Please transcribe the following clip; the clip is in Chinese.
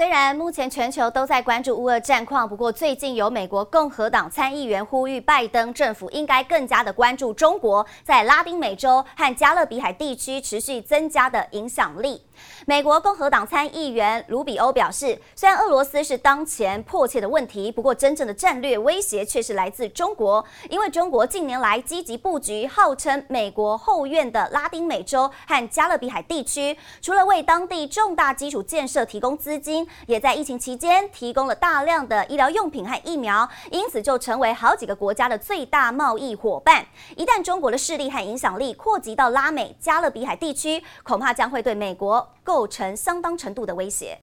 虽然目前全球都在关注乌俄战况，不过最近有美国共和党参议员呼吁拜登政府应该更加的关注中国在拉丁美洲和加勒比海地区持续增加的影响力。美国共和党参议员卢比欧表示，虽然俄罗斯是当前迫切的问题，不过真正的战略威胁却是来自中国，因为中国近年来积极布局，号称美国后院的拉丁美洲和加勒比海地区，除了为当地重大基础建设提供资金，也在疫情期间提供了大量的医疗用品和疫苗，因此就成为好几个国家的最大贸易伙伴。一旦中国的势力和影响力扩及到拉美、加勒比海地区，恐怕将会对美国构成相当程度的威胁。